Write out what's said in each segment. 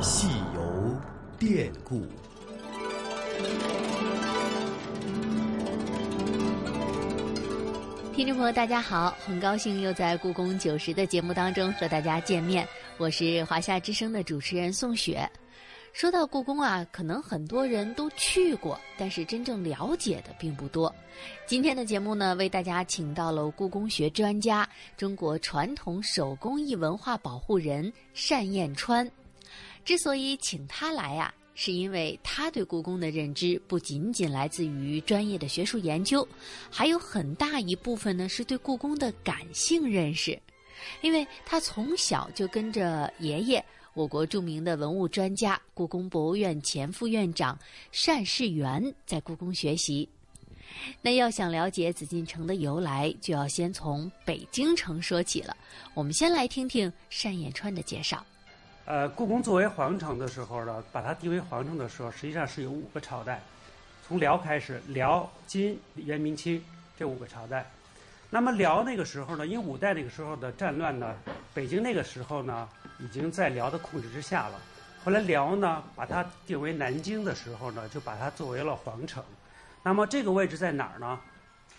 戏游典故。听众朋友，大家好，很高兴又在《故宫九十》的节目当中和大家见面，我是华夏之声的主持人宋雪。说到故宫啊，可能很多人都去过，但是真正了解的并不多。今天的节目呢，为大家请到了故宫学专家、中国传统手工艺文化保护人单燕川。之所以请他来啊。是因为他对故宫的认知不仅仅来自于专业的学术研究，还有很大一部分呢是对故宫的感性认识。因为他从小就跟着爷爷，我国著名的文物专家、故宫博物院前副院长单士元在故宫学习。那要想了解紫禁城的由来，就要先从北京城说起了。我们先来听听单彦川的介绍。呃，故宫作为皇城的时候呢，把它定为皇城的时候，实际上是有五个朝代，从辽开始，辽、金、元、明、清这五个朝代。那么辽那个时候呢，因为五代那个时候的战乱呢，北京那个时候呢已经在辽的控制之下了。后来辽呢把它定为南京的时候呢，就把它作为了皇城。那么这个位置在哪儿呢？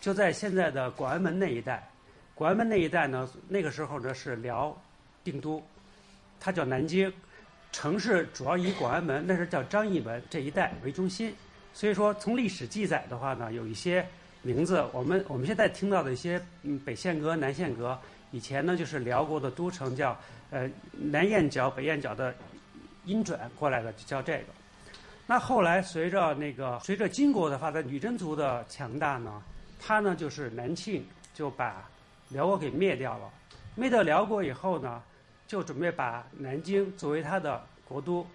就在现在的广安门那一带。广安门那一带呢，那个时候呢是辽定都。它叫南京，城市主要以广安门，那是叫张义门这一带为中心。所以说，从历史记载的话呢，有一些名字，我们我们现在听到的一些嗯北线阁、南线阁，以前呢就是辽国的都城，叫呃南燕角、北燕角的音转过来的，就叫这个。那后来随着那个随着金国的发展，女真族的强大呢，他呢就是南庆就把辽国给灭掉了。灭掉辽国以后呢。就准备把南京作为他的国都，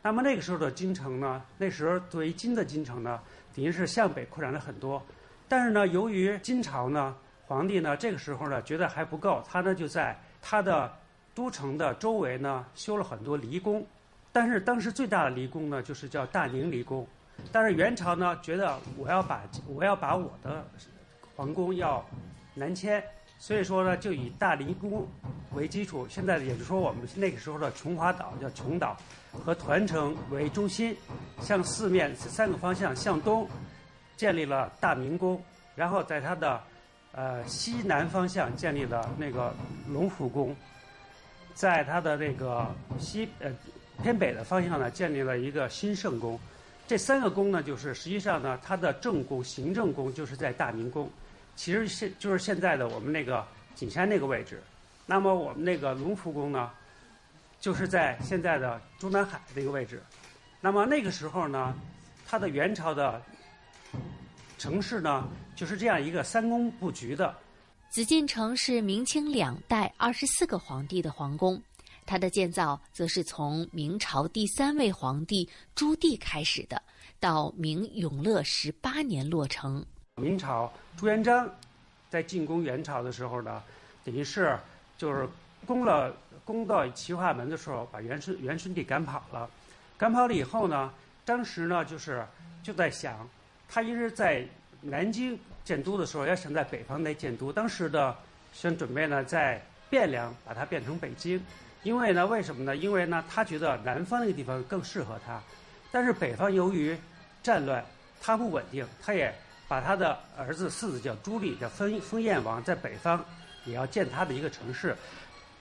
那么那个时候的京城呢？那时候作为金的京城呢，等于是向北扩展了很多。但是呢，由于金朝呢，皇帝呢，这个时候呢，觉得还不够，他呢就在他的都城的周围呢修了很多离宫。但是当时最大的离宫呢，就是叫大宁离宫。但是元朝呢，觉得我要把我要把我的皇宫要南迁。所以说呢，就以大离宫为基础，现在也就是说，我们那个时候的琼华岛叫琼岛，和团城为中心，向四面三个方向向东建立了大明宫，然后在它的呃西南方向建立了那个隆福宫，在它的那个西呃偏北的方向呢，建立了一个新圣宫。这三个宫呢，就是实际上呢，它的正宫、行政宫就是在大明宫。其实现就是现在的我们那个景山那个位置，那么我们那个隆福宫呢，就是在现在的中南海那个位置。那么那个时候呢，它的元朝的城市呢，就是这样一个三宫布局的。紫禁城是明清两代二十四个皇帝的皇宫，它的建造则是从明朝第三位皇帝朱棣开始的，到明永乐十八年落成。明朝朱元璋在进攻元朝的时候呢，等于是就是攻了攻到齐化门的时候，把元顺元顺帝赶跑了。赶跑了以后呢，当时呢就是就在想，他一直在南京建都的时候，要想在北方来建都。当时的想准备呢，在汴梁把它变成北京，因为呢，为什么呢？因为呢，他觉得南方那个地方更适合他，但是北方由于战乱，它不稳定，他也。把他的儿子四子叫朱棣，叫封封燕王，在北方也要建他的一个城市。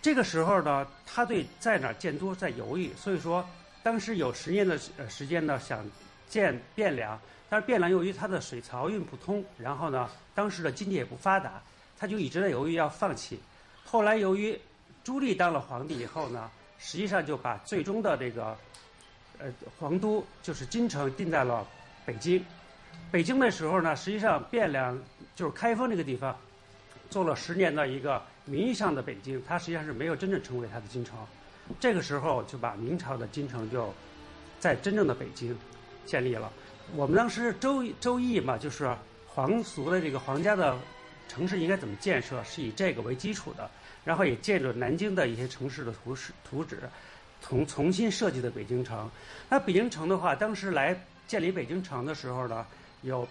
这个时候呢，他对在哪儿建都在犹豫，所以说当时有十年的呃时间呢，想建汴梁，但是汴梁由于它的水漕运不通，然后呢，当时的经济也不发达，他就一直在犹豫要放弃。后来由于朱棣当了皇帝以后呢，实际上就把最终的这个呃皇都就是京城定在了北京。北京的时候呢，实际上汴梁就是开封这个地方，做了十年的一个名义上的北京，它实际上是没有真正成为它的京城。这个时候就把明朝的京城就在真正的北京建立了。我们当时周周易嘛，就是皇族的这个皇家的城市应该怎么建设，是以这个为基础的，然后也借着南京的一些城市的图示图纸，重重新设计的北京城。那北京城的话，当时来建立北京城的时候呢。有，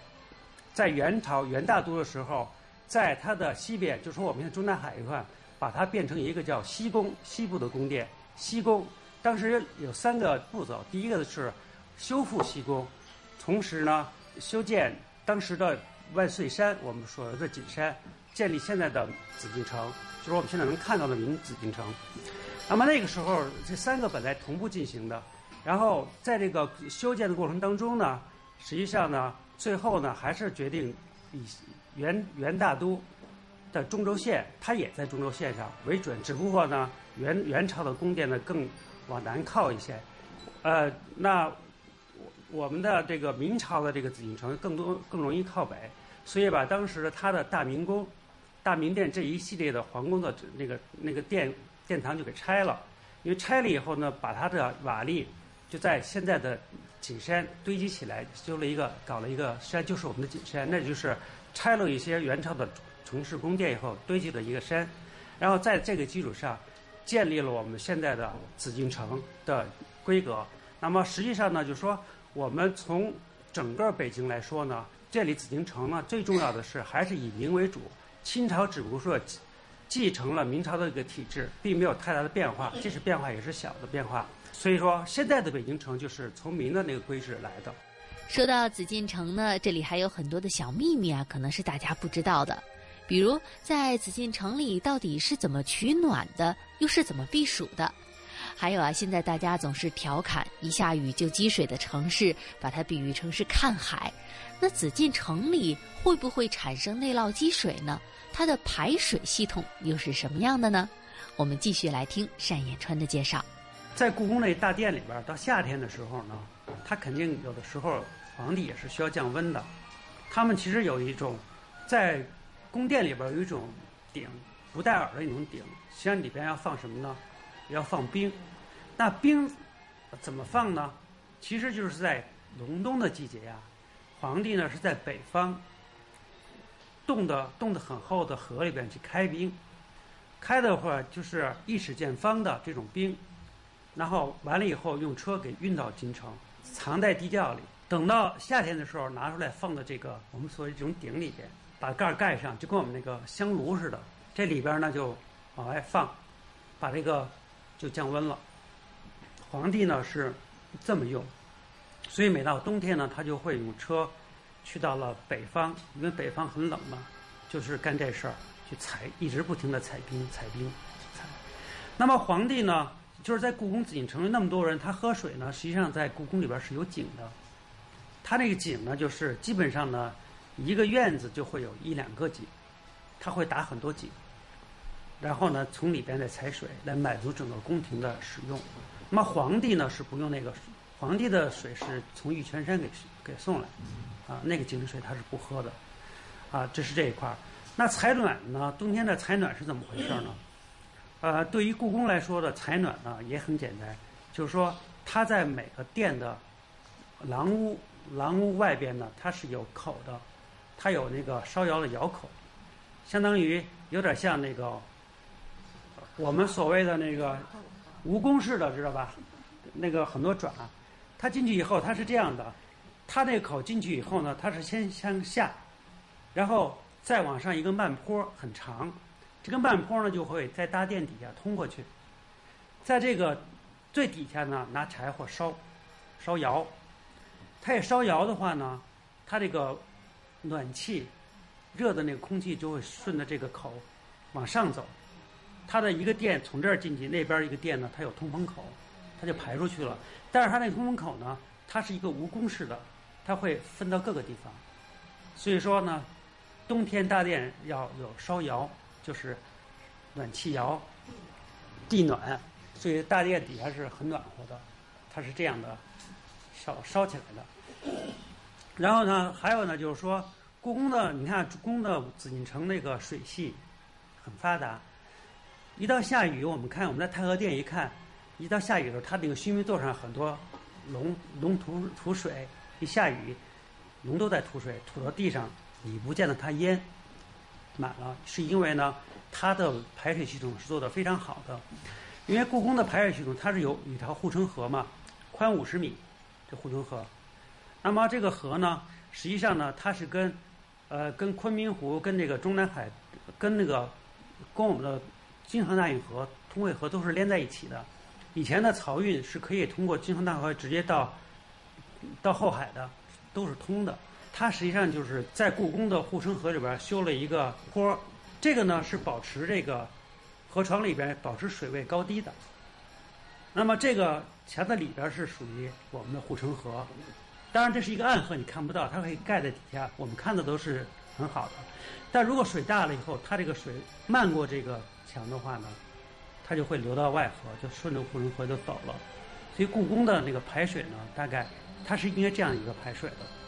在元朝元大都的时候，在它的西边，就说我们现在中南海一块，把它变成一个叫西宫，西部的宫殿。西宫当时有三个步骤，第一个是修复西宫，同时呢修建当时的万岁山，我们所说的锦山，建立现在的紫禁城，就是我们现在能看到的明紫禁城。那么那个时候，这三个本来同步进行的，然后在这个修建的过程当中呢，实际上呢，最后呢还是决定以元元大都的中轴线，它也在中轴线上为准，只不过呢，元元朝的宫殿呢更往南靠一些，呃，那我们的这个明朝的这个紫禁城更多更容易靠北，所以把当时的它的大明宫、大明殿这一系列的皇宫的那个那个殿殿堂就给拆了，因为拆了以后呢，把它的瓦砾就在现在的景山堆积起来，修了一个搞了一个山，就是我们的景山，那就是拆了一些元朝的城市宫殿以后堆积的一个山，然后在这个基础上。建立了我们现在的紫禁城的规格。那么实际上呢，就是说我们从整个北京来说呢，建立紫禁城呢，最重要的是还是以明为主。清朝只不过说继承了明朝的一个体制，并没有太大的变化，即使变化也是小的变化。所以说，现在的北京城就是从明的那个规制来的。说到紫禁城呢，这里还有很多的小秘密啊，可能是大家不知道的。比如，在紫禁城里到底是怎么取暖的，又是怎么避暑的？还有啊，现在大家总是调侃一下雨就积水的城市，把它比喻成是看海。那紫禁城里会不会产生内涝积水呢？它的排水系统又是什么样的呢？我们继续来听单延川的介绍。在故宫那大殿里边，到夏天的时候呢，它肯定有的时候皇帝也是需要降温的。他们其实有一种在。宫殿里边有一种鼎，不带耳的一种鼎，实际上里边要放什么呢？要放冰。那冰怎么放呢？其实就是在隆冬的季节呀，皇帝呢是在北方冻的冻得很厚的河里边去开冰，开的话就是一尺见方的这种冰，然后完了以后用车给运到京城，藏在地窖里，等到夏天的时候拿出来放到这个我们所谓这种鼎里边。把盖儿盖上，就跟我们那个香炉似的。这里边呢就往外放，把这个就降温了。皇帝呢是这么用，所以每到冬天呢，他就会用车去到了北方，因为北方很冷嘛，就是干这事儿，去采，一直不停的采冰，采冰，采。那么皇帝呢，就是在故宫紫禁城那么多人，他喝水呢，实际上在故宫里边是有井的。他那个井呢，就是基本上呢。一个院子就会有一两个井，他会打很多井，然后呢，从里边再采水来满足整个宫廷的使用。那么皇帝呢是不用那个，皇帝的水是从玉泉山给给送来，啊，那个井水他是不喝的，啊，这是这一块儿。那采暖呢？冬天的采暖是怎么回事呢？呃，对于故宫来说的采暖呢也很简单，就是说它在每个殿的廊屋廊屋外边呢，它是有口的。它有那个烧窑的窑口，相当于有点像那个我们所谓的那个蜈蚣式的，知道吧？那个很多爪，它进去以后它是这样的，它那口进去以后呢，它是先向下，然后再往上一个慢坡很长，这个慢坡呢就会在大殿底下通过去，在这个最底下呢拿柴火烧烧窑，它也烧窑的话呢，它这个。暖气，热的那个空气就会顺着这个口往上走，它的一个电从这儿进去，那边一个电呢，它有通风口，它就排出去了。但是它那通风口呢，它是一个蜈蚣式的，它会分到各个地方。所以说呢，冬天大殿要有烧窑，就是暖气窑，地暖，所以大殿底下是很暖和的，它是这样的烧烧起来的。然后呢，还有呢，就是说，故宫的，你看，故宫的紫禁城那个水系很发达。一到下雨，我们看我们在太和殿一看，一到下雨的时候，它那个须弥座上很多龙龙吐吐水，一下雨，龙都在吐水，吐到地上，你不见得它淹满了，是因为呢，它的排水系统是做的非常好的。因为故宫的排水系统，它是有一条护城河嘛，宽五十米，这护城河。那么这个河呢，实际上呢，它是跟，呃，跟昆明湖、跟那个中南海、跟那个，跟我们的京杭大运河、通惠河都是连在一起的。以前的漕运是可以通过京杭大河直接到到后海的，都是通的。它实际上就是在故宫的护城河里边修了一个坡，这个呢是保持这个河床里边保持水位高低的。那么这个墙的里边是属于我们的护城河，当然这是一个暗河，你看不到，它可以盖在底下，我们看的都是很好的。但如果水大了以后，它这个水漫过这个墙的话呢，它就会流到外河，就顺着护城河就走了。所以故宫的那个排水呢，大概它是应该这样一个排水的。